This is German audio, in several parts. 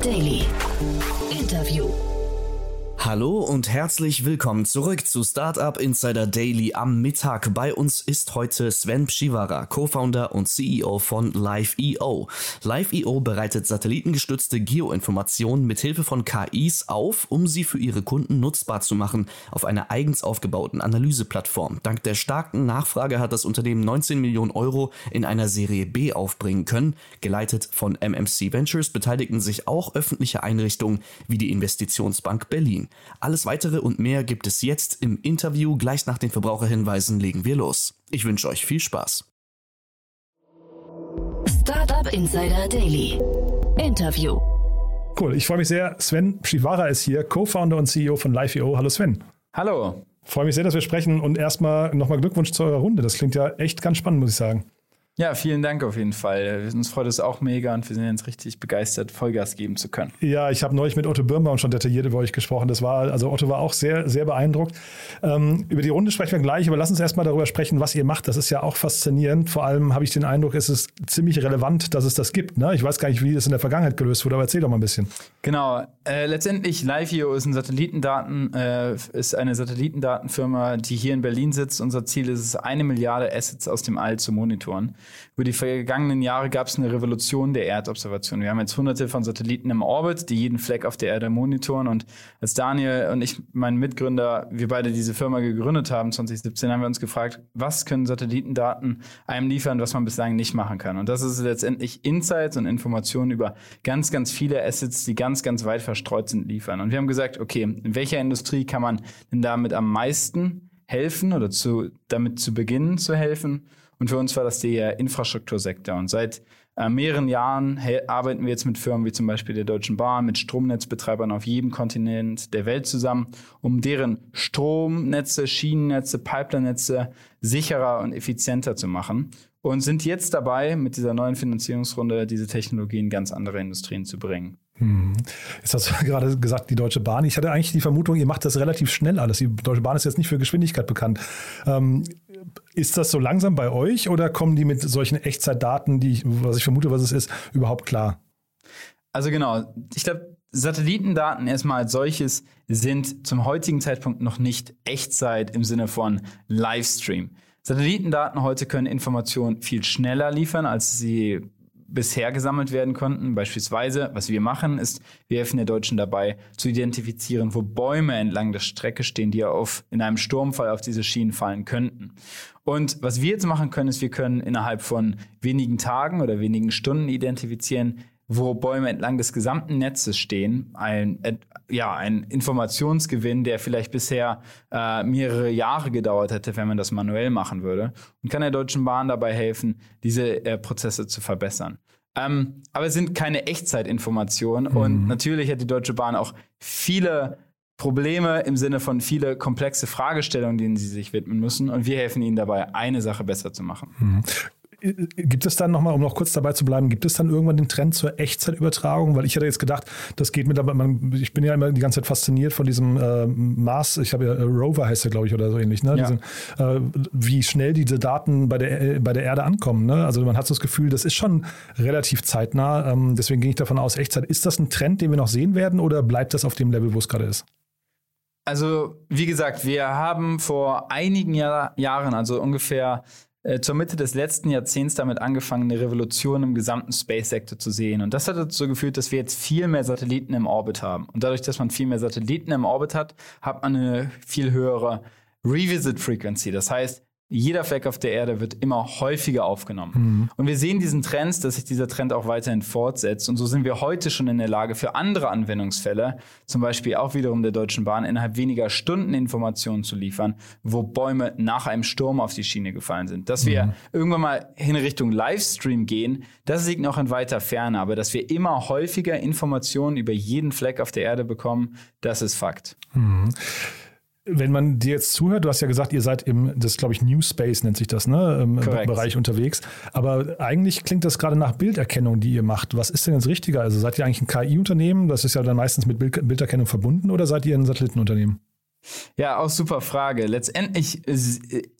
Daily. Hallo und herzlich willkommen zurück zu Startup Insider Daily am Mittag. Bei uns ist heute Sven Pschivara, Co-Founder und CEO von Live.io. Live.io bereitet satellitengestützte Geoinformationen mit Hilfe von KIs auf, um sie für ihre Kunden nutzbar zu machen auf einer eigens aufgebauten Analyseplattform. Dank der starken Nachfrage hat das Unternehmen 19 Millionen Euro in einer Serie B aufbringen können. Geleitet von MMC Ventures beteiligten sich auch öffentliche Einrichtungen wie die Investitionsbank Berlin. Alles weitere und mehr gibt es jetzt im Interview. Gleich nach den Verbraucherhinweisen legen wir los. Ich wünsche euch viel Spaß. Startup Insider Daily. Interview. Cool, ich freue mich sehr. Sven Schivara ist hier, Co-Founder und CEO von Live.io. Hallo Sven. Hallo. Freue mich sehr, dass wir sprechen und erstmal nochmal Glückwunsch zu eurer Runde. Das klingt ja echt ganz spannend, muss ich sagen. Ja, vielen Dank auf jeden Fall. Uns freut es auch mega und wir sind jetzt richtig begeistert, Vollgas geben zu können. Ja, ich habe neulich mit Otto Birnbaum schon detailliert über euch gesprochen. Das war, also Otto war auch sehr, sehr beeindruckt. Ähm, über die Runde sprechen wir gleich, aber lass uns erstmal darüber sprechen, was ihr macht. Das ist ja auch faszinierend. Vor allem habe ich den Eindruck, es ist ziemlich relevant, dass es das gibt. Ne? Ich weiß gar nicht, wie es in der Vergangenheit gelöst wurde, aber erzähl doch mal ein bisschen. Genau. Äh, letztendlich, Live.io ist ein Satellitendaten, äh, ist eine Satellitendatenfirma, die hier in Berlin sitzt. Unser Ziel ist es, eine Milliarde Assets aus dem All zu monitoren. Über die vergangenen Jahre gab es eine Revolution der Erdobservation. Wir haben jetzt hunderte von Satelliten im Orbit, die jeden Fleck auf der Erde monitoren. Und als Daniel und ich, mein Mitgründer, wir beide diese Firma gegründet haben, 2017, haben wir uns gefragt, was können Satellitendaten einem liefern, was man bislang nicht machen kann. Und das ist letztendlich Insights und Informationen über ganz, ganz viele Assets, die ganz, ganz weit verstreut sind, liefern. Und wir haben gesagt, okay, in welcher Industrie kann man denn damit am meisten helfen oder zu, damit zu beginnen zu helfen? Und für uns war das der Infrastruktursektor. Und seit äh, mehreren Jahren arbeiten wir jetzt mit Firmen wie zum Beispiel der Deutschen Bahn, mit Stromnetzbetreibern auf jedem Kontinent der Welt zusammen, um deren Stromnetze, Schienennetze, Pipeline-Netze sicherer und effizienter zu machen. Und sind jetzt dabei, mit dieser neuen Finanzierungsrunde diese Technologien ganz andere Industrien zu bringen. Hm. Jetzt hast du gerade gesagt, die Deutsche Bahn. Ich hatte eigentlich die Vermutung, ihr macht das relativ schnell alles. Die Deutsche Bahn ist jetzt nicht für Geschwindigkeit bekannt. Ähm, ist das so langsam bei euch oder kommen die mit solchen Echtzeitdaten, die ich, was ich vermute, was es ist, überhaupt klar? Also genau, ich glaube, Satellitendaten erstmal als solches sind zum heutigen Zeitpunkt noch nicht Echtzeit im Sinne von Livestream. Satellitendaten heute können Informationen viel schneller liefern, als sie bisher gesammelt werden konnten. Beispielsweise, was wir machen, ist, wir helfen der Deutschen dabei, zu identifizieren, wo Bäume entlang der Strecke stehen, die auf, in einem Sturmfall auf diese Schienen fallen könnten. Und was wir jetzt machen können, ist, wir können innerhalb von wenigen Tagen oder wenigen Stunden identifizieren, wo Bäume entlang des gesamten Netzes stehen, ein, ja, ein Informationsgewinn, der vielleicht bisher äh, mehrere Jahre gedauert hätte, wenn man das manuell machen würde, und kann der Deutschen Bahn dabei helfen, diese äh, Prozesse zu verbessern. Ähm, aber es sind keine Echtzeitinformationen mhm. und natürlich hat die Deutsche Bahn auch viele Probleme im Sinne von viele komplexe Fragestellungen, denen sie sich widmen müssen. Und wir helfen ihnen dabei, eine Sache besser zu machen. Mhm. Gibt es dann nochmal, um noch kurz dabei zu bleiben, gibt es dann irgendwann den Trend zur Echtzeitübertragung? Weil ich hätte jetzt gedacht, das geht mit, aber man, ich bin ja immer die ganze Zeit fasziniert von diesem äh, Mars, ich habe ja äh, Rover heißt der, glaube ich, oder so ähnlich, ne? Ja. Diesen, äh, wie schnell diese Daten bei der, äh, bei der Erde ankommen. Ne? Also man hat so das Gefühl, das ist schon relativ zeitnah. Ähm, deswegen gehe ich davon aus, Echtzeit. Ist das ein Trend, den wir noch sehen werden oder bleibt das auf dem Level, wo es gerade ist? Also, wie gesagt, wir haben vor einigen Jahr, Jahren, also ungefähr äh, zur Mitte des letzten Jahrzehnts damit angefangen, eine Revolution im gesamten Space-Sektor zu sehen. Und das hat dazu geführt, dass wir jetzt viel mehr Satelliten im Orbit haben. Und dadurch, dass man viel mehr Satelliten im Orbit hat, hat man eine viel höhere Revisit-Frequency. Das heißt, jeder Fleck auf der Erde wird immer häufiger aufgenommen. Mhm. Und wir sehen diesen Trend, dass sich dieser Trend auch weiterhin fortsetzt. Und so sind wir heute schon in der Lage, für andere Anwendungsfälle, zum Beispiel auch wiederum der Deutschen Bahn, innerhalb weniger Stunden Informationen zu liefern, wo Bäume nach einem Sturm auf die Schiene gefallen sind. Dass mhm. wir irgendwann mal in Richtung Livestream gehen, das liegt noch in weiter Ferne. Aber dass wir immer häufiger Informationen über jeden Fleck auf der Erde bekommen, das ist Fakt. Mhm wenn man dir jetzt zuhört, du hast ja gesagt, ihr seid im, das glaube ich, New Space nennt sich das, ne, im Correct. Bereich unterwegs. Aber eigentlich klingt das gerade nach Bilderkennung, die ihr macht. Was ist denn jetzt richtiger? Also seid ihr eigentlich ein KI-Unternehmen? Das ist ja dann meistens mit Bild Bilderkennung verbunden oder seid ihr ein Satellitenunternehmen? Ja, auch super Frage. Letztendlich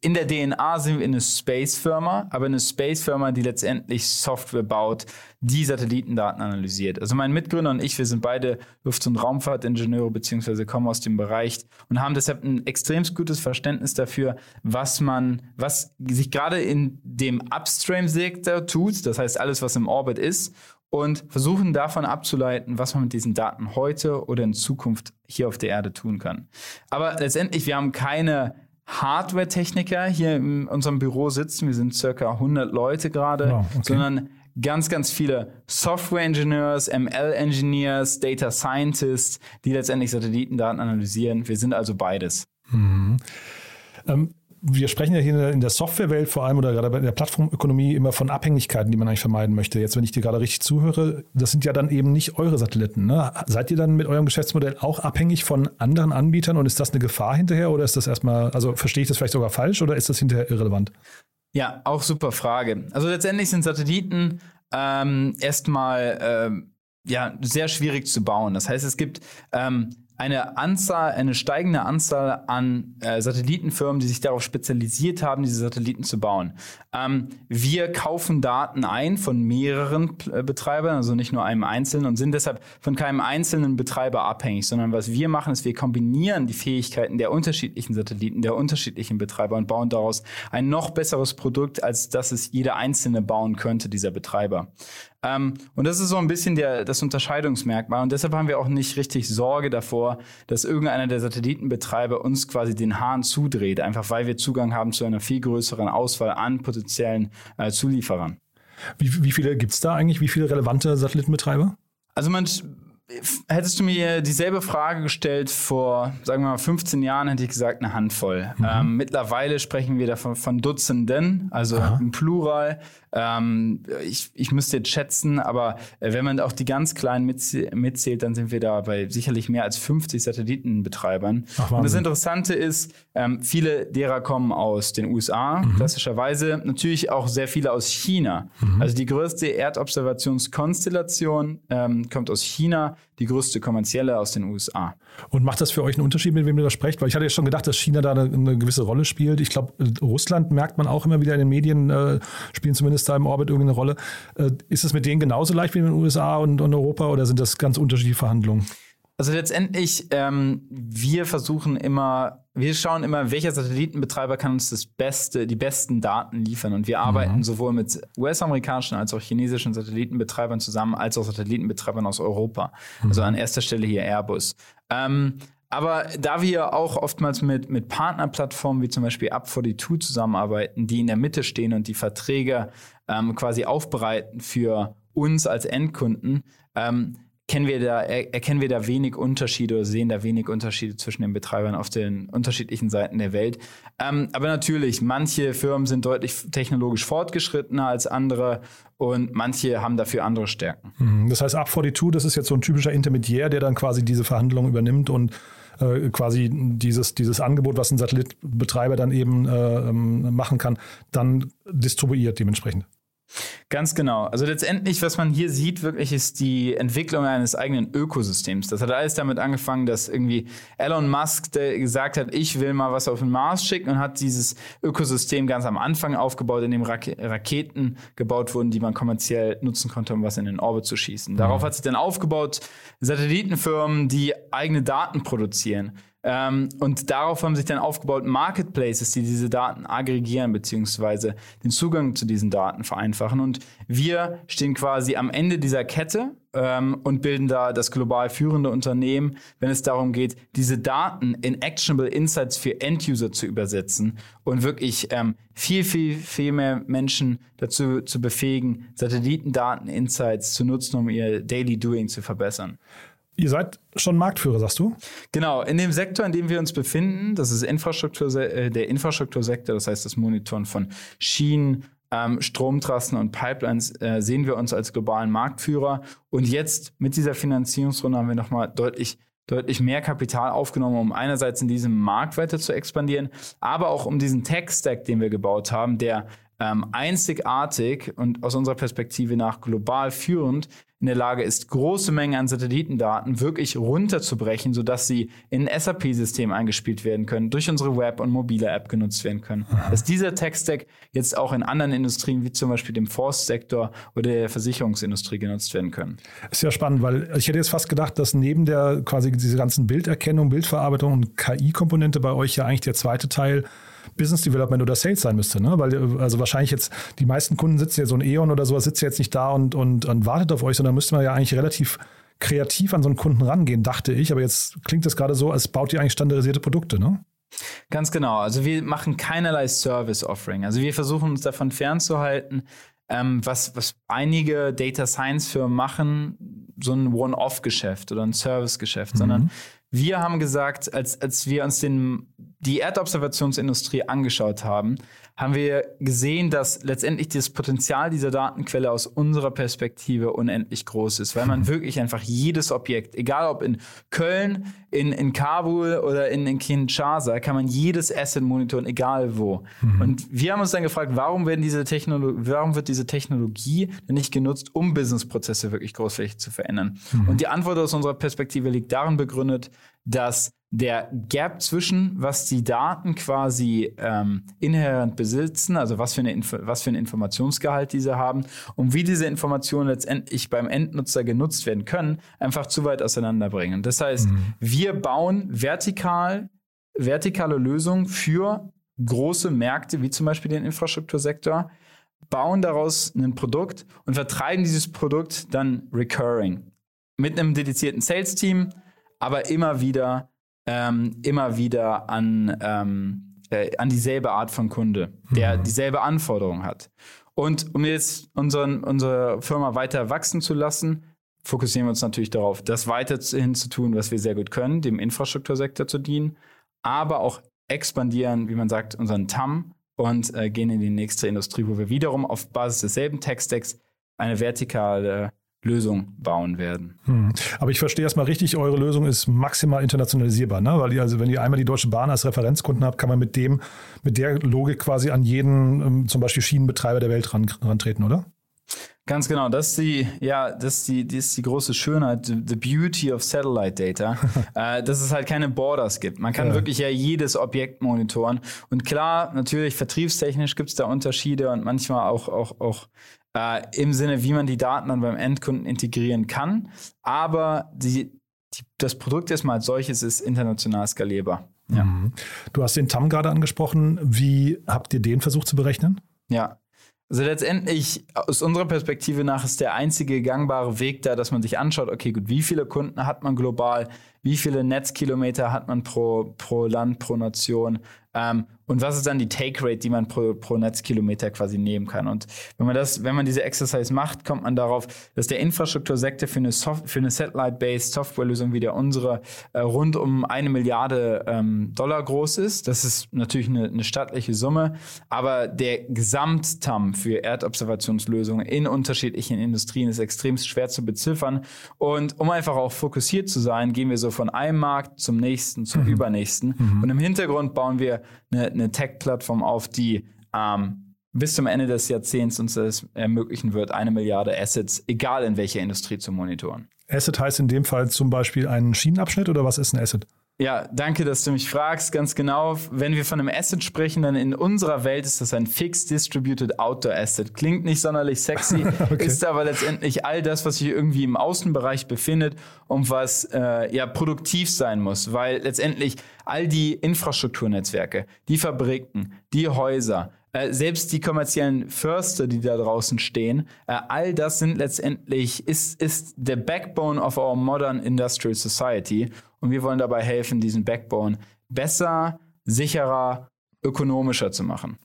in der DNA sind wir eine Space-Firma, aber eine Space-Firma, die letztendlich Software baut, die Satellitendaten analysiert. Also mein Mitgründer und ich, wir sind beide Luft- und Raumfahrtingenieure beziehungsweise kommen aus dem Bereich und haben deshalb ein extrem gutes Verständnis dafür, was man, was sich gerade in dem Upstream-Sektor tut, das heißt alles, was im Orbit ist und versuchen davon abzuleiten, was man mit diesen Daten heute oder in Zukunft hier auf der Erde tun kann. Aber letztendlich, wir haben keine Hardware-Techniker hier in unserem Büro sitzen. Wir sind circa 100 Leute gerade, oh, okay. sondern ganz, ganz viele Software-Engineers, ML-Engineers, Data Scientists, die letztendlich Satellitendaten analysieren. Wir sind also beides. Mhm. Ähm, wir sprechen ja hier in der Softwarewelt vor allem oder gerade bei der Plattformökonomie immer von Abhängigkeiten, die man eigentlich vermeiden möchte. Jetzt, wenn ich dir gerade richtig zuhöre, das sind ja dann eben nicht eure Satelliten. Ne? Seid ihr dann mit eurem Geschäftsmodell auch abhängig von anderen Anbietern und ist das eine Gefahr hinterher oder ist das erstmal, also verstehe ich das vielleicht sogar falsch oder ist das hinterher irrelevant? Ja, auch super Frage. Also letztendlich sind Satelliten ähm, erstmal ähm, ja, sehr schwierig zu bauen. Das heißt, es gibt ähm, eine Anzahl, eine steigende Anzahl an äh, Satellitenfirmen, die sich darauf spezialisiert haben, diese Satelliten zu bauen. Ähm, wir kaufen Daten ein von mehreren äh, Betreibern, also nicht nur einem einzelnen und sind deshalb von keinem einzelnen Betreiber abhängig, sondern was wir machen, ist, wir kombinieren die Fähigkeiten der unterschiedlichen Satelliten, der unterschiedlichen Betreiber und bauen daraus ein noch besseres Produkt, als das es jeder einzelne bauen könnte, dieser Betreiber. Ähm, und das ist so ein bisschen der, das Unterscheidungsmerkmal. Und deshalb haben wir auch nicht richtig Sorge davor, dass irgendeiner der Satellitenbetreiber uns quasi den Hahn zudreht, einfach weil wir Zugang haben zu einer viel größeren Auswahl an potenziellen äh, Zulieferern. Wie, wie viele gibt es da eigentlich? Wie viele relevante Satellitenbetreiber? Also man Hättest du mir dieselbe Frage gestellt vor, sagen wir mal, 15 Jahren, hätte ich gesagt, eine Handvoll. Mhm. Ähm, mittlerweile sprechen wir davon von Dutzenden, also Aha. im Plural. Ähm, ich, ich müsste jetzt schätzen, aber äh, wenn man auch die ganz kleinen mitzählt, dann sind wir da bei sicherlich mehr als 50 Satellitenbetreibern. Ach, Und das Interessante ist, ähm, viele derer kommen aus den USA, mhm. klassischerweise. Natürlich auch sehr viele aus China. Mhm. Also die größte Erdobservationskonstellation ähm, kommt aus China, die größte kommerzielle aus den USA. Und macht das für euch einen Unterschied, mit wem ihr da sprecht? Weil ich hatte ja schon gedacht, dass China da eine, eine gewisse Rolle spielt. Ich glaube, Russland merkt man auch immer wieder in den Medien, äh, spielen zumindest da im Orbit irgendeine Rolle. Äh, ist es mit denen genauso leicht wie in den USA und, und Europa oder sind das ganz unterschiedliche Verhandlungen? Also letztendlich, ähm, wir versuchen immer, wir schauen immer, welcher Satellitenbetreiber kann uns das Beste, die besten Daten liefern. Und wir arbeiten mhm. sowohl mit US-amerikanischen als auch chinesischen Satellitenbetreibern zusammen, als auch Satellitenbetreibern aus Europa. Mhm. Also an erster Stelle hier Airbus. Ähm, aber da wir auch oftmals mit, mit Partnerplattformen wie zum Beispiel Up42 zusammenarbeiten, die in der Mitte stehen und die Verträge ähm, quasi aufbereiten für uns als Endkunden, ähm, kennen wir da, erkennen wir da wenig Unterschiede oder sehen da wenig Unterschiede zwischen den Betreibern auf den unterschiedlichen Seiten der Welt. Ähm, aber natürlich, manche Firmen sind deutlich technologisch fortgeschrittener als andere und manche haben dafür andere Stärken. Mhm. Das heißt, Up42, das ist jetzt so ein typischer Intermediär, der dann quasi diese Verhandlungen übernimmt und äh, quasi dieses, dieses Angebot, was ein Satellitbetreiber dann eben äh, ähm, machen kann, dann distribuiert dementsprechend. Ganz genau. Also letztendlich, was man hier sieht, wirklich ist die Entwicklung eines eigenen Ökosystems. Das hat alles damit angefangen, dass irgendwie Elon Musk gesagt hat, ich will mal was auf den Mars schicken und hat dieses Ökosystem ganz am Anfang aufgebaut, in dem Rak Raketen gebaut wurden, die man kommerziell nutzen konnte, um was in den Orbit zu schießen. Darauf mhm. hat sich dann aufgebaut Satellitenfirmen, die eigene Daten produzieren. Ähm, und darauf haben sich dann aufgebaut Marketplaces, die diese Daten aggregieren beziehungsweise den Zugang zu diesen Daten vereinfachen. Und wir stehen quasi am Ende dieser Kette ähm, und bilden da das global führende Unternehmen, wenn es darum geht, diese Daten in actionable Insights für End-User zu übersetzen und wirklich ähm, viel, viel, viel mehr Menschen dazu zu befähigen, Satellitendaten-Insights zu nutzen, um ihr Daily Doing zu verbessern. Ihr seid schon Marktführer, sagst du? Genau, in dem Sektor, in dem wir uns befinden, das ist Infrastruktur, äh, der Infrastruktursektor, das heißt das Monitoren von Schienen, ähm, Stromtrassen und Pipelines, äh, sehen wir uns als globalen Marktführer. Und jetzt mit dieser Finanzierungsrunde haben wir nochmal deutlich deutlich mehr Kapital aufgenommen, um einerseits in diesem Markt weiter zu expandieren, aber auch um diesen Tech-Stack, den wir gebaut haben, der ähm, einzigartig und aus unserer Perspektive nach global führend in der Lage ist, große Mengen an Satellitendaten wirklich runterzubrechen, sodass sie in ein SAP-System eingespielt werden können, durch unsere Web- und mobile App genutzt werden können. Dass dieser Tech-Stack jetzt auch in anderen Industrien, wie zum Beispiel dem Forstsektor oder der Versicherungsindustrie genutzt werden können. Ist ja spannend, weil ich hätte jetzt fast gedacht, dass neben der quasi diese ganzen Bilderkennung, Bildverarbeitung und KI-Komponente bei euch ja eigentlich der zweite Teil Business Development oder Sales sein müsste, ne? Weil also wahrscheinlich jetzt die meisten Kunden sitzen ja so ein E.ON oder sowas sitzt jetzt nicht da und, und, und wartet auf euch, sondern müsste man ja eigentlich relativ kreativ an so einen Kunden rangehen, dachte ich. Aber jetzt klingt das gerade so, als baut ihr eigentlich standardisierte Produkte, ne? Ganz genau. Also wir machen keinerlei Service-Offering. Also wir versuchen uns davon fernzuhalten, ähm, was, was einige Data Science-Firmen machen, so ein One-Off-Geschäft oder ein Service-Geschäft, mhm. sondern wir haben gesagt, als, als wir uns den, die Erdobservationsindustrie angeschaut haben, haben wir gesehen, dass letztendlich das Potenzial dieser Datenquelle aus unserer Perspektive unendlich groß ist, weil man wirklich einfach jedes Objekt, egal ob in Köln, in, in Kabul oder in, in Kinshasa, kann man jedes Asset monitoren, egal wo. Mhm. Und wir haben uns dann gefragt, warum, werden diese warum wird diese Technologie denn nicht genutzt, um Businessprozesse wirklich großflächig zu verändern? Mhm. Und die Antwort aus unserer Perspektive liegt darin begründet, dass der Gap zwischen, was die Daten quasi ähm, inhärent besitzen, also was für, eine was für ein Informationsgehalt diese haben und wie diese Informationen letztendlich beim Endnutzer genutzt werden können, einfach zu weit auseinanderbringen. Das heißt, mhm. wir bauen vertikal, vertikale Lösungen für große Märkte, wie zum Beispiel den Infrastruktursektor, bauen daraus ein Produkt und vertreiben dieses Produkt dann recurring mit einem dedizierten Sales-Team, aber immer wieder ähm, immer wieder an, ähm, äh, an dieselbe Art von Kunde, der mhm. dieselbe Anforderung hat. Und um jetzt unseren, unsere Firma weiter wachsen zu lassen, fokussieren wir uns natürlich darauf, das weiterhin zu tun, was wir sehr gut können, dem Infrastruktursektor zu dienen, aber auch expandieren, wie man sagt, unseren TAM und äh, gehen in die nächste Industrie, wo wir wiederum auf Basis desselben Tech-Stacks eine vertikale Lösung bauen werden. Hm. Aber ich verstehe erstmal richtig, eure Lösung ist maximal internationalisierbar, ne? Weil ihr, also wenn ihr einmal die Deutsche Bahn als Referenzkunden habt, kann man mit dem, mit der Logik quasi an jeden, ähm, zum Beispiel Schienenbetreiber der Welt ran, rantreten, oder? Ganz genau, das ist die, ja, das ist die, das ist die große Schönheit, the beauty of satellite data, äh, dass es halt keine Borders gibt. Man kann ja. wirklich ja jedes Objekt monitoren. Und klar, natürlich vertriebstechnisch gibt es da Unterschiede und manchmal auch, auch, auch äh, im Sinne, wie man die Daten dann beim Endkunden integrieren kann. Aber die, die, das Produkt erstmal als solches ist international skalierbar. Ja. Mhm. Du hast den TAM gerade angesprochen. Wie habt ihr den versucht zu berechnen? Ja, also letztendlich, aus unserer Perspektive nach, ist der einzige gangbare Weg da, dass man sich anschaut, okay, gut, wie viele Kunden hat man global, wie viele Netzkilometer hat man pro, pro Land, pro Nation ähm, und was ist dann die Take Rate, die man pro, pro Netzkilometer quasi nehmen kann? Und wenn man das, wenn man diese Exercise macht, kommt man darauf, dass der Infrastruktursektor für eine, für eine Satellite-based Softwarelösung wie der unsere äh, rund um eine Milliarde ähm, Dollar groß ist. Das ist natürlich eine, eine stattliche Summe, aber der Gesamttam für Erdobservationslösungen in unterschiedlichen Industrien ist extrem schwer zu beziffern. Und um einfach auch fokussiert zu sein, gehen wir so von einem Markt zum nächsten, zum mhm. übernächsten. Mhm. Und im Hintergrund bauen wir eine, eine Tech-Plattform auf, die ähm, bis zum Ende des Jahrzehnts uns das ermöglichen wird, eine Milliarde Assets, egal in welcher Industrie, zu monitoren. Asset heißt in dem Fall zum Beispiel ein Schienenabschnitt oder was ist ein Asset? Ja, danke, dass du mich fragst. Ganz genau. Wenn wir von einem Asset sprechen, dann in unserer Welt ist das ein Fixed Distributed Outdoor Asset. Klingt nicht sonderlich sexy, okay. ist aber letztendlich all das, was sich irgendwie im Außenbereich befindet und was äh, ja produktiv sein muss, weil letztendlich all die Infrastrukturnetzwerke, die Fabriken, die Häuser, äh, selbst die kommerziellen Förster, die da draußen stehen, äh, all das sind letztendlich, ist, ist der Backbone of our modern industrial society. Und wir wollen dabei helfen, diesen Backbone besser, sicherer, ökonomischer zu machen.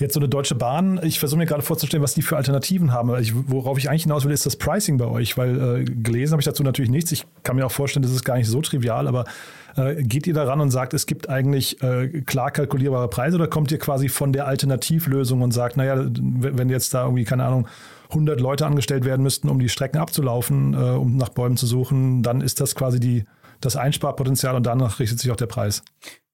Jetzt so eine Deutsche Bahn, ich versuche mir gerade vorzustellen, was die für Alternativen haben. Ich, worauf ich eigentlich hinaus will, ist das Pricing bei euch, weil äh, gelesen habe ich dazu natürlich nichts. Ich kann mir auch vorstellen, das ist gar nicht so trivial, aber äh, geht ihr daran und sagt, es gibt eigentlich äh, klar kalkulierbare Preise oder kommt ihr quasi von der Alternativlösung und sagt, naja, wenn jetzt da irgendwie, keine Ahnung, 100 Leute angestellt werden müssten, um die Strecken abzulaufen, äh, um nach Bäumen zu suchen, dann ist das quasi die, das Einsparpotenzial und danach richtet sich auch der Preis.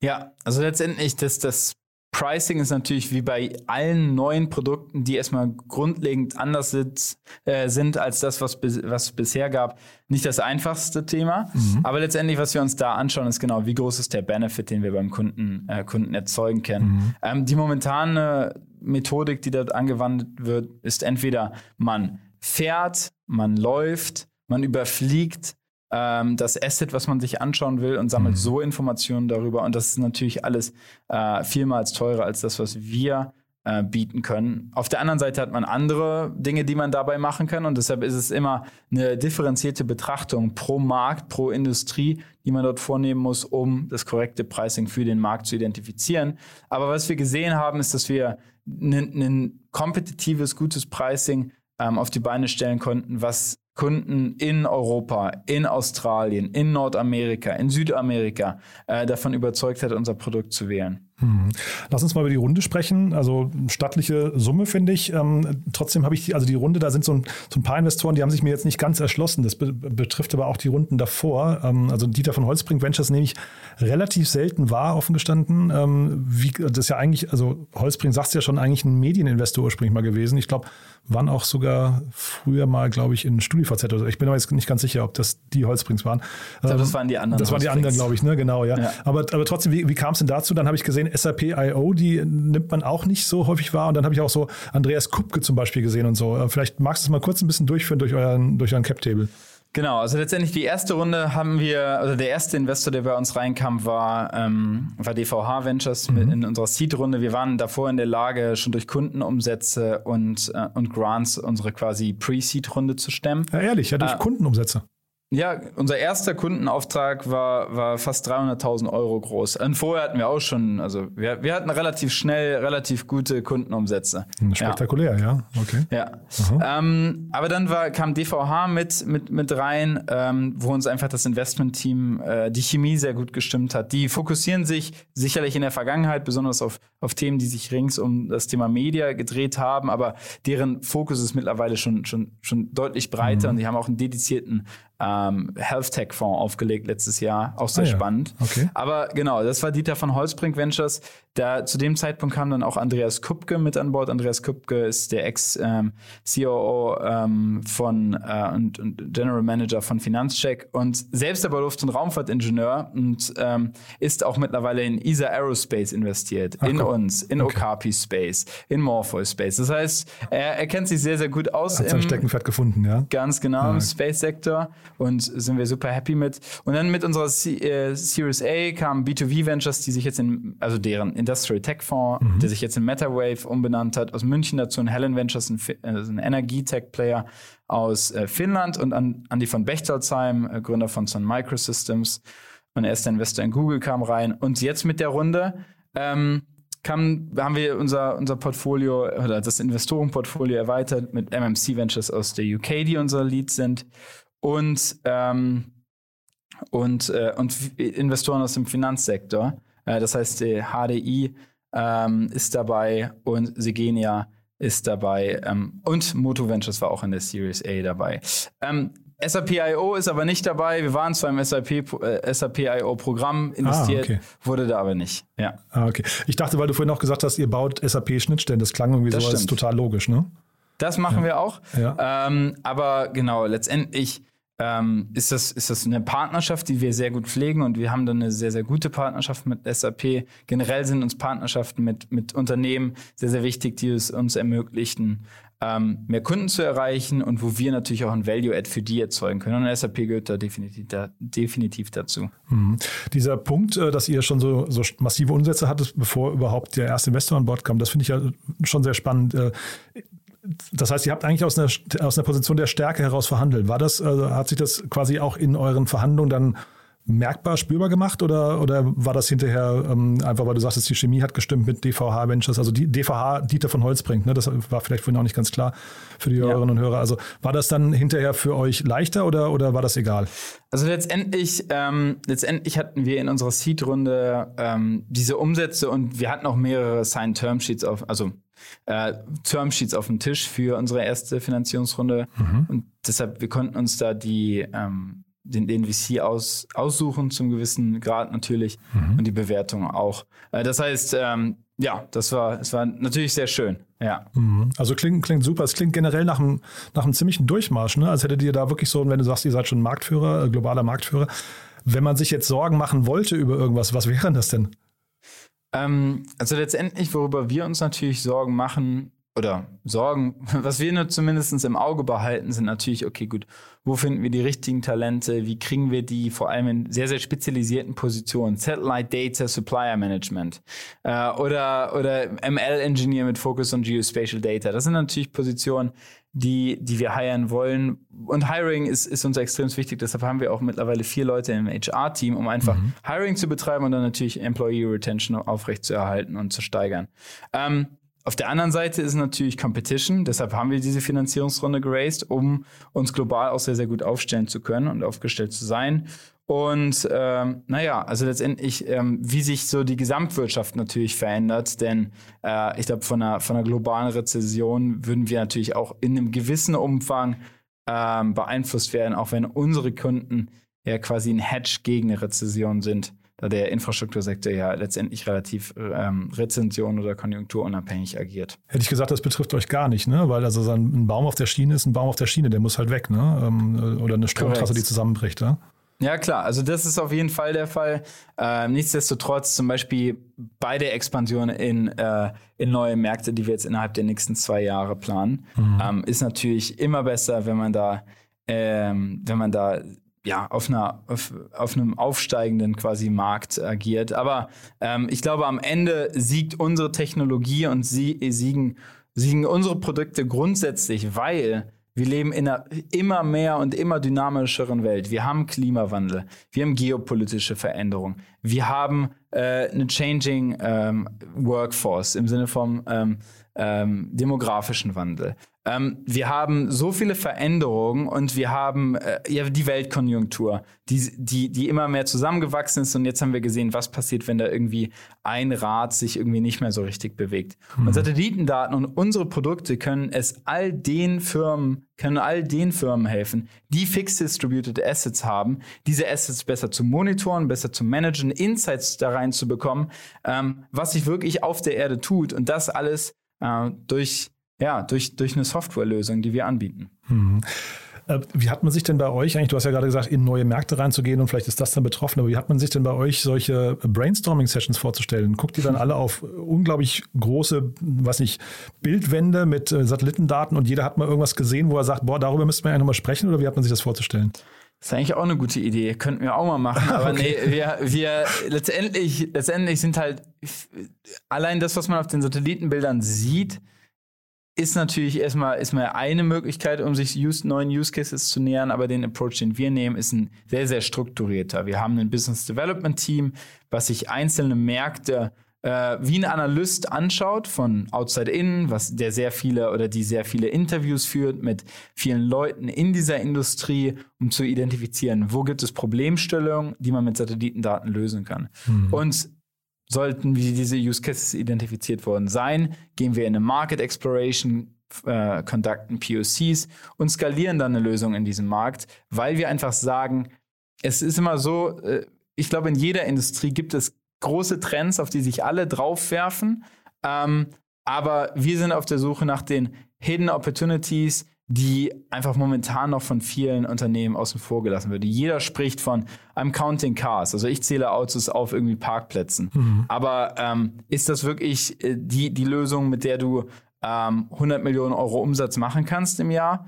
Ja, also letztendlich das, das Pricing ist natürlich wie bei allen neuen Produkten, die erstmal grundlegend anders sind, äh, sind als das, was, was es bisher gab, nicht das einfachste Thema. Mhm. Aber letztendlich, was wir uns da anschauen, ist genau, wie groß ist der Benefit, den wir beim Kunden, äh, Kunden erzeugen können. Mhm. Ähm, die momentane Methodik, die dort angewandt wird, ist entweder man fährt, man läuft, man überfliegt ähm, das Asset, was man sich anschauen will und sammelt mhm. so Informationen darüber. Und das ist natürlich alles äh, vielmals teurer als das, was wir äh, bieten können. Auf der anderen Seite hat man andere Dinge, die man dabei machen kann. Und deshalb ist es immer eine differenzierte Betrachtung pro Markt, pro Industrie, die man dort vornehmen muss, um das korrekte Pricing für den Markt zu identifizieren. Aber was wir gesehen haben, ist, dass wir ein kompetitives, gutes Pricing ähm, auf die Beine stellen konnten, was Kunden in Europa, in Australien, in Nordamerika, in Südamerika äh, davon überzeugt hat, unser Produkt zu wählen. Hm. Lass uns mal über die Runde sprechen. Also stattliche Summe finde ich. Ähm, trotzdem habe ich die, also die Runde, da sind so ein, so ein, paar Investoren, die haben sich mir jetzt nicht ganz erschlossen. Das be betrifft aber auch die Runden davor. Ähm, also Dieter von Holzbrink Ventures nehme ich relativ selten wahr, offen gestanden. Ähm, wie, das ist ja eigentlich, also Holzbrink sagt es ja schon, eigentlich ein Medieninvestor ursprünglich mal gewesen. Ich glaube, waren auch sogar früher mal, glaube ich, in StudiVZ oder so. Ich bin aber jetzt nicht ganz sicher, ob das die Holzbrings waren. Ich glaube, das ähm, waren die anderen. Das waren die anderen, glaube ich, ne? Genau, ja. ja. Aber, aber trotzdem, wie, wie kam es denn dazu? Dann habe ich gesehen, SAP I.O., die nimmt man auch nicht so häufig wahr. Und dann habe ich auch so Andreas Kupke zum Beispiel gesehen und so. Äh, vielleicht magst du es mal kurz ein bisschen durchführen durch euren, durch euren Cap-Table. Genau, also letztendlich die erste Runde haben wir, also der erste Investor, der bei uns reinkam, war, ähm, war DVH Ventures mhm. in unserer Seed-Runde. Wir waren davor in der Lage, schon durch Kundenumsätze und, äh, und Grants unsere quasi Pre-Seed-Runde zu stemmen. Ja, ehrlich, ja, durch äh, Kundenumsätze. Ja, unser erster Kundenauftrag war, war fast 300.000 Euro groß. Und vorher hatten wir auch schon, also wir, wir hatten relativ schnell relativ gute Kundenumsätze. Hm, spektakulär, ja. ja. Okay. Ja. Ähm, aber dann war, kam DVH mit, mit, mit rein, ähm, wo uns einfach das Investmentteam, äh, die Chemie sehr gut gestimmt hat. Die fokussieren sich sicherlich in der Vergangenheit besonders auf, auf Themen, die sich rings um das Thema Media gedreht haben, aber deren Fokus ist mittlerweile schon, schon, schon deutlich breiter mhm. und die haben auch einen dedizierten ähm, Health Tech Fonds aufgelegt letztes Jahr, auch sehr ah, spannend. Ja. Okay. Aber genau, das war Dieter von Holzbrink Ventures. Da zu dem Zeitpunkt kam dann auch Andreas Kupke mit an Bord. Andreas Kupke ist der Ex-COO ähm, ähm, von äh, und, und, General Manager von Finanzcheck und selbst aber Luft- und Raumfahrtingenieur und ähm, ist auch mittlerweile in ESA Aerospace investiert, Ach, in cool. uns, in okay. Okapi Space, in Morpheus Space. Das heißt, er, er kennt sich sehr, sehr gut aus. Hat sein Steckenpferd gefunden, ja. Ganz genau, ja. im Space-Sektor und sind wir super happy mit. Und dann mit unserer C äh, Series A kamen B2V Ventures, die sich jetzt in, also deren Industrial Tech Fonds, mhm. der sich jetzt in MetaWave umbenannt hat, aus München dazu ein Helen Ventures, ein, also ein Energie-Tech-Player aus äh, Finnland und an, Andy von Bechtolzheim, äh, Gründer von Sun Microsystems und erster Investor in Google kam rein. Und jetzt mit der Runde ähm, kam, haben wir unser, unser Portfolio oder das Investorenportfolio erweitert mit MMC Ventures aus der UK, die unser Lead sind und, ähm, und, äh, und Investoren aus dem Finanzsektor. Äh, das heißt, die HDI ähm, ist dabei und Sigenia ist dabei ähm, und Moto Ventures war auch in der Series A dabei. Ähm, SAP.io ist aber nicht dabei. Wir waren zwar im SAP, äh, SAP.io Programm investiert, ah, okay. wurde da aber nicht. Ja. Ah, okay. Ich dachte, weil du vorhin auch gesagt hast, ihr baut SAP-Schnittstellen. Das klang irgendwie das so als total logisch, ne? Das machen ja. wir auch. Ja. Ähm, aber genau, letztendlich ähm, ist, das, ist das eine Partnerschaft, die wir sehr gut pflegen und wir haben dann eine sehr, sehr gute Partnerschaft mit SAP. Generell sind uns Partnerschaften mit, mit Unternehmen sehr, sehr wichtig, die es uns ermöglichen, ähm, mehr Kunden zu erreichen und wo wir natürlich auch ein Value-Add für die erzeugen können. Und SAP gehört da definitiv, da, definitiv dazu. Mhm. Dieser Punkt, äh, dass ihr schon so, so massive Umsätze hattet, bevor überhaupt der erste Investor an Bord kam, das finde ich ja schon sehr spannend. Das heißt, ihr habt eigentlich aus einer, aus einer Position der Stärke heraus verhandelt. War das, also hat sich das quasi auch in euren Verhandlungen dann merkbar, spürbar gemacht oder, oder war das hinterher ähm, einfach, weil du sagst, die Chemie hat gestimmt mit DVH Ventures, also die DVH Dieter von Holzbrink, ne? das war vielleicht vorhin auch nicht ganz klar für die ja. Hörerinnen und Hörer. Also war das dann hinterher für euch leichter oder, oder war das egal? Also letztendlich, ähm, letztendlich hatten wir in unserer Seed-Runde ähm, diese Umsätze und wir hatten auch mehrere Signed Term Sheets auf, also äh, Termsheets auf dem Tisch für unsere erste Finanzierungsrunde. Mhm. Und deshalb, wir konnten uns da die, ähm, den, den VC aus, aussuchen, zum gewissen Grad natürlich, mhm. und die Bewertung auch. Äh, das heißt, ähm, ja, das war, es war natürlich sehr schön. Ja. Mhm. Also klingt, klingt super. Es klingt generell nach einem, nach einem ziemlichen Durchmarsch, ne? Als hättet ihr da wirklich so, wenn du sagst, ihr seid schon Marktführer, äh, globaler Marktführer. Wenn man sich jetzt Sorgen machen wollte über irgendwas, was wäre das denn? Ähm, also letztendlich, worüber wir uns natürlich Sorgen machen, oder Sorgen, was wir nur zumindest im Auge behalten, sind natürlich, okay, gut, wo finden wir die richtigen Talente, wie kriegen wir die vor allem in sehr, sehr spezialisierten Positionen, Satellite Data Supplier Management äh, oder, oder ML Engineer mit Focus on Geospatial Data. Das sind natürlich Positionen, die, die wir hiren wollen. Und Hiring ist, ist uns extrem wichtig, deshalb haben wir auch mittlerweile vier Leute im HR-Team, um einfach mhm. Hiring zu betreiben und dann natürlich Employee Retention aufrechtzuerhalten und zu steigern. Ähm, auf der anderen Seite ist natürlich Competition. Deshalb haben wir diese Finanzierungsrunde geraced, um uns global auch sehr, sehr gut aufstellen zu können und aufgestellt zu sein. Und ähm, naja, also letztendlich, ähm, wie sich so die Gesamtwirtschaft natürlich verändert, denn äh, ich glaube, von einer, von einer globalen Rezession würden wir natürlich auch in einem gewissen Umfang ähm, beeinflusst werden, auch wenn unsere Kunden ja quasi ein Hedge gegen eine Rezession sind da der Infrastruktursektor ja letztendlich relativ ähm, rezension- oder konjunkturunabhängig agiert. Hätte ich gesagt, das betrifft euch gar nicht, ne? Weil also ein Baum auf der Schiene ist ein Baum auf der Schiene, der muss halt weg, ne? Ähm, oder eine Stromtrasse, die zusammenbricht, ja? Ja, klar. Also das ist auf jeden Fall der Fall. Ähm, nichtsdestotrotz zum Beispiel bei der Expansion in, äh, in neue Märkte, die wir jetzt innerhalb der nächsten zwei Jahre planen, mhm. ähm, ist natürlich immer besser, wenn man da, ähm, wenn man da ja, auf, einer, auf, auf einem aufsteigenden quasi Markt agiert. Aber ähm, ich glaube, am Ende siegt unsere Technologie und sie, siegen, siegen unsere Produkte grundsätzlich, weil wir leben in einer immer mehr und immer dynamischeren Welt. Wir haben Klimawandel, wir haben geopolitische Veränderungen, wir haben äh, eine changing ähm, Workforce im Sinne von ähm, ähm, demografischen Wandel. Ähm, wir haben so viele Veränderungen und wir haben äh, ja die Weltkonjunktur, die, die, die immer mehr zusammengewachsen ist. Und jetzt haben wir gesehen, was passiert, wenn da irgendwie ein Rad sich irgendwie nicht mehr so richtig bewegt. Mhm. Und Satellitendaten und unsere Produkte können es all den Firmen, können all den Firmen helfen, die fixed distributed Assets haben, diese Assets besser zu monitoren, besser zu managen, Insights da rein zu bekommen, ähm, was sich wirklich auf der Erde tut. Und das alles äh, durch ja, durch, durch eine Softwarelösung, die wir anbieten. Mhm. Wie hat man sich denn bei euch eigentlich, du hast ja gerade gesagt, in neue Märkte reinzugehen und vielleicht ist das dann betroffen, aber wie hat man sich denn bei euch solche Brainstorming-Sessions vorzustellen? Guckt ihr dann alle auf unglaublich große, was nicht, Bildwände mit äh, Satellitendaten und jeder hat mal irgendwas gesehen, wo er sagt, boah, darüber müssten wir ja nochmal sprechen oder wie hat man sich das vorzustellen? Das ist eigentlich auch eine gute Idee. Könnten wir auch mal machen. Aber okay. nee, wir, wir letztendlich, letztendlich sind halt allein das, was man auf den Satellitenbildern sieht, ist natürlich erstmal, erstmal eine Möglichkeit, um sich use, neuen Use Cases zu nähern, aber den Approach, den wir nehmen, ist ein sehr, sehr strukturierter. Wir haben ein Business Development Team, was sich einzelne Märkte äh, wie ein Analyst anschaut von outside in, was der sehr viele oder die sehr viele Interviews führt mit vielen Leuten in dieser Industrie, um zu identifizieren, wo gibt es Problemstellungen, die man mit Satellitendaten lösen kann. Mhm. Und sollten diese Use Cases identifiziert worden sein, gehen wir in eine Market Exploration, äh, POCs und skalieren dann eine Lösung in diesem Markt, weil wir einfach sagen, es ist immer so, äh, ich glaube, in jeder Industrie gibt es große Trends, auf die sich alle draufwerfen, ähm, aber wir sind auf der Suche nach den Hidden Opportunities, die einfach momentan noch von vielen Unternehmen außen vor gelassen wird. Jeder spricht von I'm counting cars, also ich zähle Autos auf irgendwie Parkplätzen. Mhm. Aber ähm, ist das wirklich äh, die, die Lösung, mit der du ähm, 100 Millionen Euro Umsatz machen kannst im Jahr?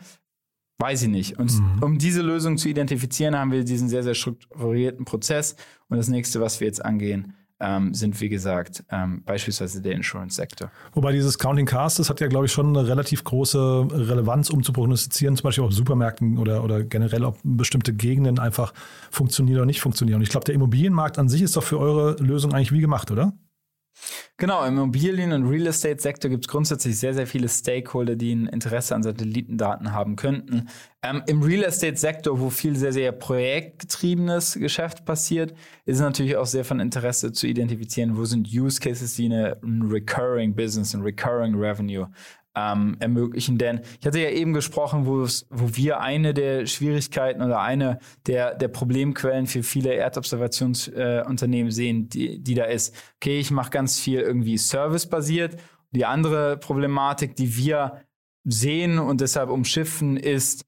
Weiß ich nicht. Und mhm. um diese Lösung zu identifizieren, haben wir diesen sehr, sehr strukturierten Prozess. Und das nächste, was wir jetzt angehen, ähm, sind, wie gesagt, ähm, beispielsweise der Insurance-Sektor. Wobei dieses Counting Cars, das hat ja, glaube ich, schon eine relativ große Relevanz, um zu prognostizieren, zum Beispiel auf Supermärkten oder, oder generell, ob bestimmte Gegenden einfach funktionieren oder nicht funktionieren. Und ich glaube, der Immobilienmarkt an sich ist doch für eure Lösung eigentlich wie gemacht, oder? Genau, im Immobilien- und Real Estate-Sektor gibt es grundsätzlich sehr, sehr viele Stakeholder, die ein Interesse an Satellitendaten haben könnten. Ähm, Im Real Estate-Sektor, wo viel sehr, sehr projektgetriebenes Geschäft passiert, ist es natürlich auch sehr von Interesse zu identifizieren, wo sind Use Cases, die eine, ein Recurring Business, ein Recurring Revenue ähm, ermöglichen. Denn ich hatte ja eben gesprochen, wo, wir eine der Schwierigkeiten oder eine der, der Problemquellen für viele Erdobservationsunternehmen äh, sehen, die, die da ist, okay, ich mache ganz viel irgendwie servicebasiert. Die andere Problematik, die wir sehen und deshalb umschiffen, ist,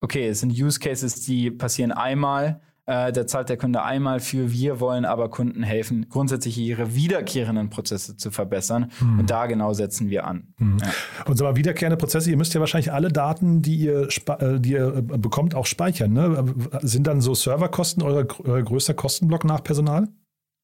okay, es sind Use Cases, die passieren einmal äh, da zahlt der Kunde einmal für. Wir wollen aber Kunden helfen, grundsätzlich ihre wiederkehrenden Prozesse zu verbessern. Mhm. Und da genau setzen wir an. Mhm. Ja. Und so mal wiederkehrende Prozesse, ihr müsst ja wahrscheinlich alle Daten, die ihr, äh, die ihr äh, bekommt, auch speichern. Ne? Sind dann so Serverkosten euer, euer größter Kostenblock nach Personal?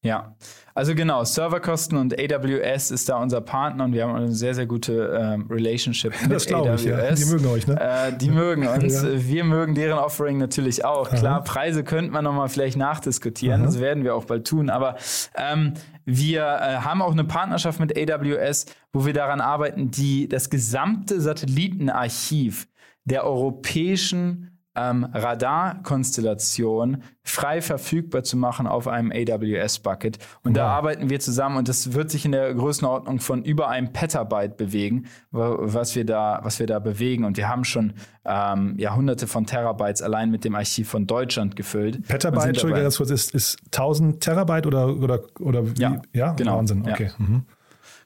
Ja, also genau, Serverkosten und AWS ist da unser Partner und wir haben eine sehr, sehr gute ähm, Relationship mit das AWS. Ich, ja. Die mögen euch, ne? Äh, die mögen uns. ja. Wir mögen deren Offering natürlich auch. Aha. Klar, Preise könnte man nochmal vielleicht nachdiskutieren, Aha. das werden wir auch bald tun, aber ähm, wir äh, haben auch eine Partnerschaft mit AWS, wo wir daran arbeiten, die das gesamte Satellitenarchiv der europäischen ähm, Radarkonstellation frei verfügbar zu machen auf einem AWS-Bucket. Und wow. da arbeiten wir zusammen und das wird sich in der Größenordnung von über einem Petabyte bewegen, was wir da, was wir da bewegen. Und wir haben schon ähm, ja, hunderte von Terabytes allein mit dem Archiv von Deutschland gefüllt. Petabyte, Entschuldigung, ganz kurz, ist, ist 1000 Terabyte oder, oder, oder wie? Ja, ja? genau. Wahnsinn, okay. Ja. Mhm.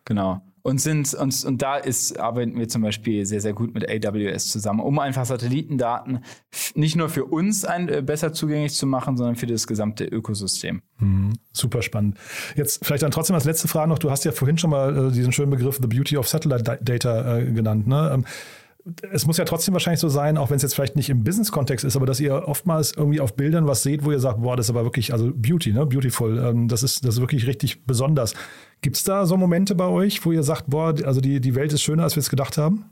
Genau und sind und, und da ist, arbeiten wir zum Beispiel sehr, sehr gut mit AWS zusammen, um einfach Satellitendaten nicht nur für uns ein, äh, besser zugänglich zu machen, sondern für das gesamte Ökosystem. Mhm, super spannend. Jetzt vielleicht dann trotzdem als letzte Frage noch, du hast ja vorhin schon mal äh, diesen schönen Begriff The Beauty of Satellite Data äh, genannt. Ne? Ähm, es muss ja trotzdem wahrscheinlich so sein, auch wenn es jetzt vielleicht nicht im Business-Kontext ist, aber dass ihr oftmals irgendwie auf Bildern was seht, wo ihr sagt, boah, das ist aber wirklich, also Beauty, ne? Beautiful. Ähm, das ist, das ist wirklich richtig besonders. Gibt es da so Momente bei euch, wo ihr sagt, boah, also die, die Welt ist schöner, als wir es gedacht haben?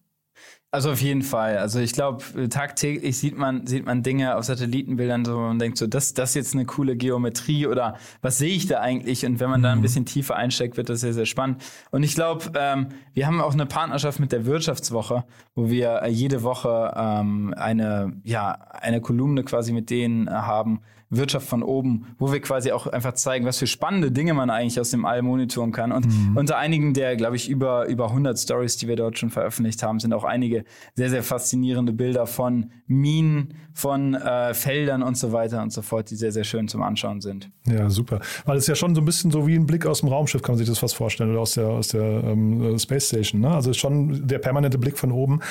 Also auf jeden Fall. Also ich glaube, tagtäglich sieht man, sieht man Dinge auf Satellitenbildern, so man denkt so, das, das ist jetzt eine coole Geometrie oder was sehe ich da eigentlich? Und wenn man da ein mhm. bisschen tiefer einsteigt, wird das sehr, sehr spannend. Und ich glaube, ähm, wir haben auch eine Partnerschaft mit der Wirtschaftswoche, wo wir jede Woche ähm, eine, ja, eine Kolumne quasi mit denen haben, Wirtschaft von oben, wo wir quasi auch einfach zeigen, was für spannende Dinge man eigentlich aus dem All monitoren kann. Und mhm. unter einigen der, glaube ich, über, über 100 Stories, die wir dort schon veröffentlicht haben, sind auch einige sehr, sehr faszinierende Bilder von Minen, von äh, Feldern und so weiter und so fort, die sehr, sehr schön zum Anschauen sind. Ja, super. Weil es ja schon so ein bisschen so wie ein Blick aus dem Raumschiff, kann man sich das fast vorstellen, oder aus der, aus der ähm, Space Station. Ne? Also schon der permanente Blick von oben.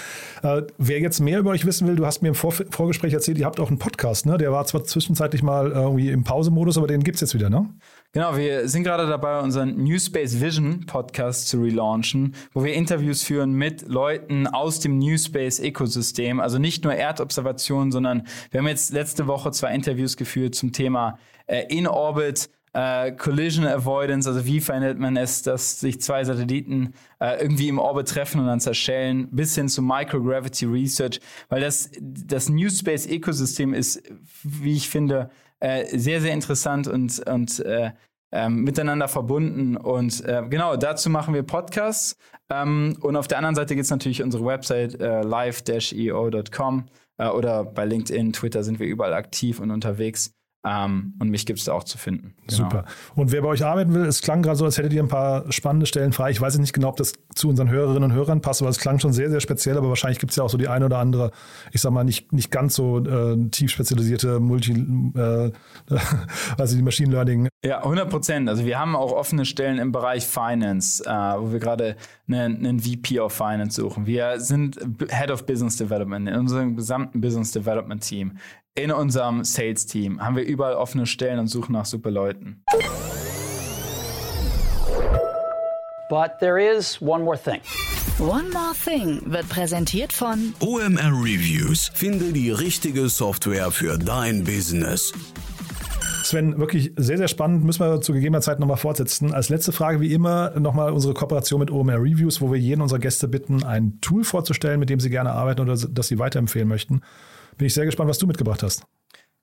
Äh, wer jetzt mehr über euch wissen will, du hast mir im Vor Vorgespräch erzählt, ihr habt auch einen Podcast, ne? Der war zwar zwischenzeitlich mal irgendwie im Pausemodus, aber den gibt es jetzt wieder, ne? Genau, wir sind gerade dabei, unseren New Space Vision Podcast zu relaunchen, wo wir Interviews führen mit Leuten aus dem New Space Ökosystem, also nicht nur Erdobservationen, sondern wir haben jetzt letzte Woche zwei Interviews geführt zum Thema äh, In-Orbit äh, Collision Avoidance, also wie verhindert man es, dass sich zwei Satelliten äh, irgendwie im Orbit treffen und dann zerschellen, bis hin zu Microgravity Research, weil das, das New Space Ökosystem ist, wie ich finde, äh, sehr, sehr interessant und, und äh, ähm, miteinander verbunden. Und äh, genau, dazu machen wir Podcasts. Ähm, und auf der anderen Seite gibt es natürlich unsere Website äh, live-eo.com äh, oder bei LinkedIn, Twitter sind wir überall aktiv und unterwegs. Ähm, und mich gibt es da auch zu finden. Genau. Super. Und wer bei euch arbeiten will, es klang gerade so, als hättet ihr ein paar spannende Stellen frei. Ich weiß nicht genau, ob das zu unseren Hörerinnen und Hörern passt, aber es klang schon sehr, sehr speziell. Aber wahrscheinlich gibt es ja auch so die eine oder andere, ich sag mal, nicht, nicht ganz so äh, tief spezialisierte Multi, äh, also die Machine Learning. Ja, 100 Prozent. Also wir haben auch offene Stellen im Bereich Finance, äh, wo wir gerade einen, einen VP of Finance suchen. Wir sind Head of Business Development in unserem gesamten Business Development Team in unserem Sales-Team haben wir überall offene Stellen und suchen nach super Leuten. But there is one more thing. One More Thing wird präsentiert von OMR Reviews. Finde die richtige Software für dein Business. Sven, wirklich sehr, sehr spannend. Müssen wir zu gegebener Zeit nochmal fortsetzen. Als letzte Frage, wie immer, nochmal unsere Kooperation mit OMR Reviews, wo wir jeden unserer Gäste bitten, ein Tool vorzustellen, mit dem sie gerne arbeiten oder das sie weiterempfehlen möchten. Bin ich sehr gespannt, was du mitgebracht hast.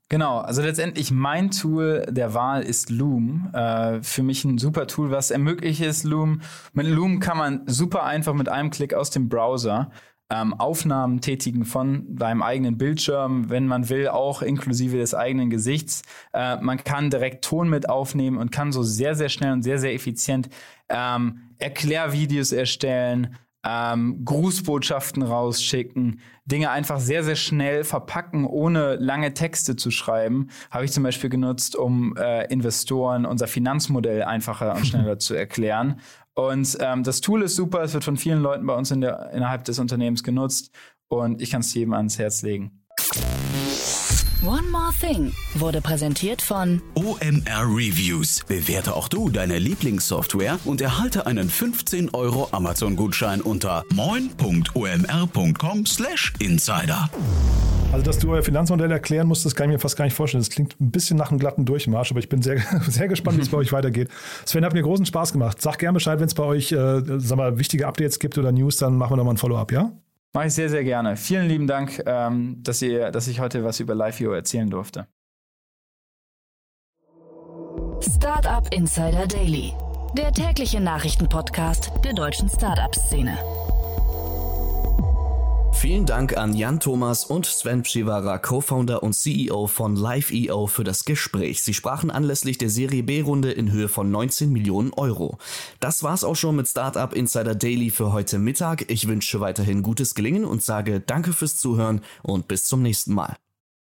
Genau, also letztendlich mein Tool der Wahl ist Loom. Äh, für mich ein super Tool, was ermöglicht ist, Loom. Mit Loom kann man super einfach mit einem Klick aus dem Browser ähm, Aufnahmen tätigen von deinem eigenen Bildschirm, wenn man will, auch inklusive des eigenen Gesichts. Äh, man kann direkt Ton mit aufnehmen und kann so sehr, sehr schnell und sehr, sehr effizient ähm, Erklärvideos erstellen, ähm, Grußbotschaften rausschicken, Dinge einfach sehr, sehr schnell verpacken, ohne lange Texte zu schreiben, habe ich zum Beispiel genutzt, um äh, Investoren unser Finanzmodell einfacher und schneller zu erklären. Und ähm, das Tool ist super, es wird von vielen Leuten bei uns in der, innerhalb des Unternehmens genutzt und ich kann es jedem ans Herz legen. One More Thing wurde präsentiert von OMR Reviews. Bewerte auch du deine Lieblingssoftware und erhalte einen 15 Euro Amazon-Gutschein unter moin.omr.com/insider. Also, dass du euer Finanzmodell erklären musst, das kann ich mir fast gar nicht vorstellen. Das klingt ein bisschen nach einem glatten Durchmarsch, aber ich bin sehr, sehr gespannt, wie es bei euch weitergeht. Sven, hat mir großen Spaß gemacht. Sag gerne Bescheid, wenn es bei euch äh, sag mal, wichtige Updates gibt oder News, dann machen wir nochmal ein Follow-up, ja? Mache ich sehr, sehr gerne. Vielen lieben Dank, ähm, dass, ihr, dass ich heute was über LiveView erzählen durfte. Startup Insider Daily, der tägliche Nachrichtenpodcast der deutschen Startup-Szene. Vielen Dank an Jan Thomas und Sven Pschivara, Co-Founder und CEO von LiveEO für das Gespräch. Sie sprachen anlässlich der Serie B-Runde in Höhe von 19 Millionen Euro. Das war's auch schon mit Startup Insider Daily für heute Mittag. Ich wünsche weiterhin gutes Gelingen und sage Danke fürs Zuhören und bis zum nächsten Mal.